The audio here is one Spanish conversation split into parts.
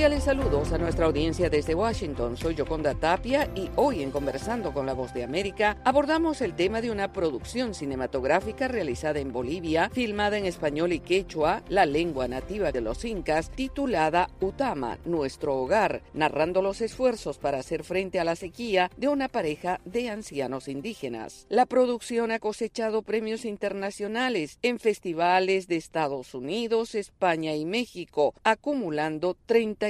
Cordiales saludos a nuestra audiencia desde Washington. Soy Yoconda Tapia y hoy en Conversando con la Voz de América abordamos el tema de una producción cinematográfica realizada en Bolivia, filmada en español y quechua, la lengua nativa de los incas, titulada Utama, nuestro hogar, narrando los esfuerzos para hacer frente a la sequía de una pareja de ancianos indígenas. La producción ha cosechado premios internacionales en festivales de Estados Unidos, España y México, acumulando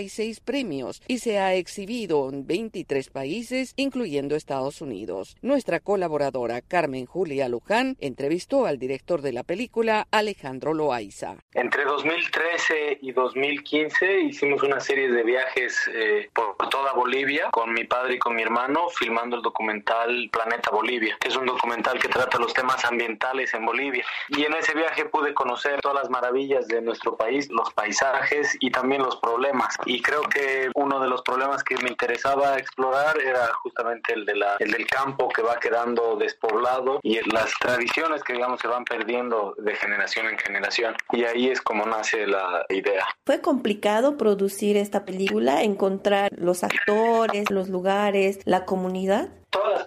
36 premios y se ha exhibido en 23 países, incluyendo Estados Unidos. Nuestra colaboradora Carmen Julia Luján entrevistó al director de la película, Alejandro Loaiza. Entre 2013 y 2015 hicimos una serie de viajes eh, por toda Bolivia con mi padre y con mi hermano filmando el documental Planeta Bolivia, que es un documental que trata los temas ambientales en Bolivia. Y en ese viaje pude conocer todas las maravillas de nuestro país, los paisajes y también los problemas y creo que uno de los problemas que me interesaba explorar era justamente el, de la, el del campo que va quedando despoblado y las tradiciones que digamos se van perdiendo de generación en generación. Y ahí es como nace la idea. ¿Fue complicado producir esta película, encontrar los actores, los lugares, la comunidad?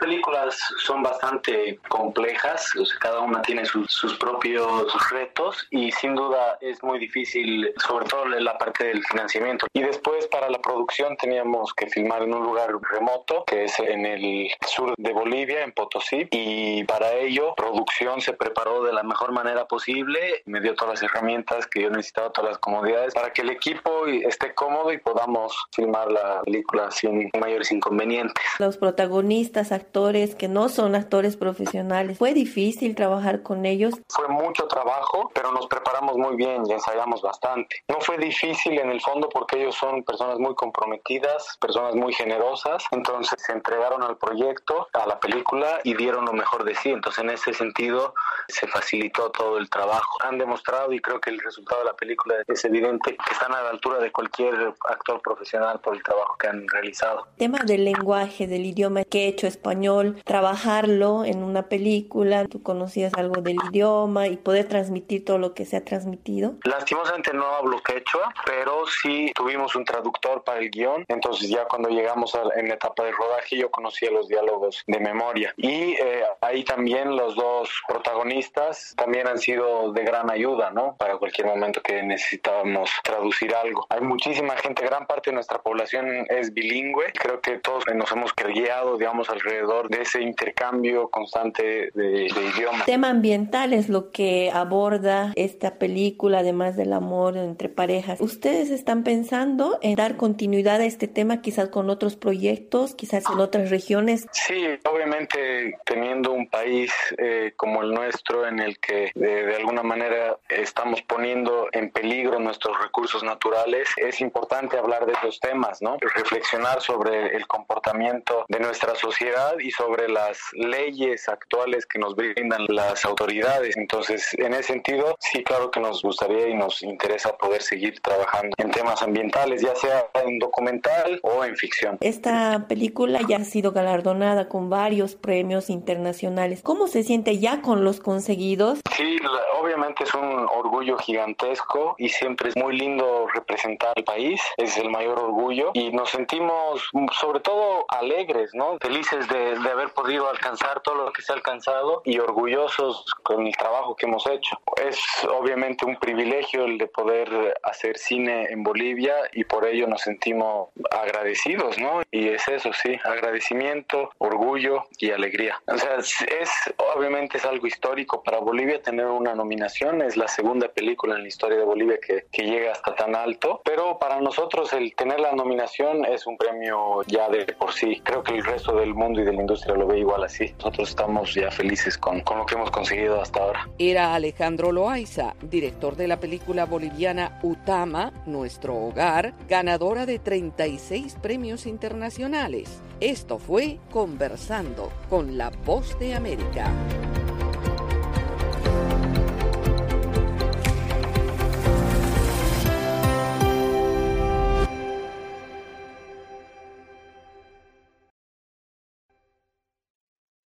Películas son bastante complejas, cada una tiene sus, propios retos y sin duda es muy difícil, sobre todo la parte del financiamiento. Y después para la producción teníamos que filmar en un lugar remoto, que es en el sur de Bolivia, en Potosí, y para ello producción se preparó de la mejor manera posible, me dio todas las herramientas que yo necesitaba, todas las comodidades, para que el equipo esté cómodo y podamos filmar la película sin mayores inconvenientes. Los protagonistas actores que no son actores profesionales. ¿Fue difícil trabajar con ellos? Fue mucho trabajo, pero nos preparamos muy bien y ensayamos bastante. No fue difícil en el fondo porque ellos son personas muy comprometidas, personas muy generosas, entonces se entregaron al proyecto, a la película y dieron lo mejor de sí. Entonces en ese sentido se facilitó todo el trabajo. Han demostrado y creo que el resultado de la película es evidente que están a la altura de cualquier actor profesional por el trabajo que han realizado. Tema del lenguaje, del idioma que he hecho español, trabajarlo en una película, tú conocías algo del idioma y poder transmitir todo lo que se ha transmitido? Lastimosamente no hablo quechua, pero sí tuvimos un traductor para el guion, entonces ya cuando llegamos a, en la etapa de rodaje yo conocía los diálogos de memoria y eh, ahí también los dos protagonistas también han sido de gran ayuda, ¿no? Para cualquier momento que necesitábamos traducir algo. Hay muchísima gente, gran parte de nuestra población es bilingüe, creo que todos nos hemos guiado, digamos, alrededor de ese intercambio constante de, idiomas. Tema ambiental es lo que aborda esta película, además del amor entre parejas. ¿Ustedes están pensando en dar continuidad a este tema quizás con otros proyectos, quizás en otras regiones? Sí, obviamente teniendo un país eh, como el nuestro en el que de, de alguna manera estamos poniendo en peligro nuestros recursos naturales, es importante hablar de esos temas, ¿no? Reflexionar sobre el comportamiento de nuestra sociedad y sobre las leyes actuales que nos brindan las autoridades. Entonces, en ese sentido, sí, claro que nos gustaría y nos interesa poder seguir trabajando en temas ambientales, ya sea en documental o en ficción. Esta película ya ha sido galardonada con varios premios internacionales. ¿Cómo se siente ya con los conseguidos? Sí, obviamente es un orgullo gigantesco y siempre es muy lindo representar al país, es el mayor orgullo y nos sentimos sobre todo alegres, ¿no? Felices de, haber podido alcanzar todo lo que se ha alcanzado y orgullosos con el trabajo que hemos hecho. Es obviamente un privilegio el de poder hacer cine en Bolivia y por ello nos sentimos agradecidos, ¿no? Y es eso, sí, agradecimiento, orgullo y alegría. O sea, es obviamente es algo histórico para Bolivia tener una nominación, es la segunda película en la historia de Bolivia que, que llega hasta tan alto, pero para nosotros el tener la nominación es un premio ya de por sí. Creo que el resto del mundo y de la industria lo ve igual así. Nosotros estamos ya felices con, con lo que hemos conseguido hasta ahora. Era Alejandro Loaiza, director de la película boliviana Utama, Nuestro Hogar, ganadora de 36 premios internacionales. Esto fue Conversando con la Voz de América.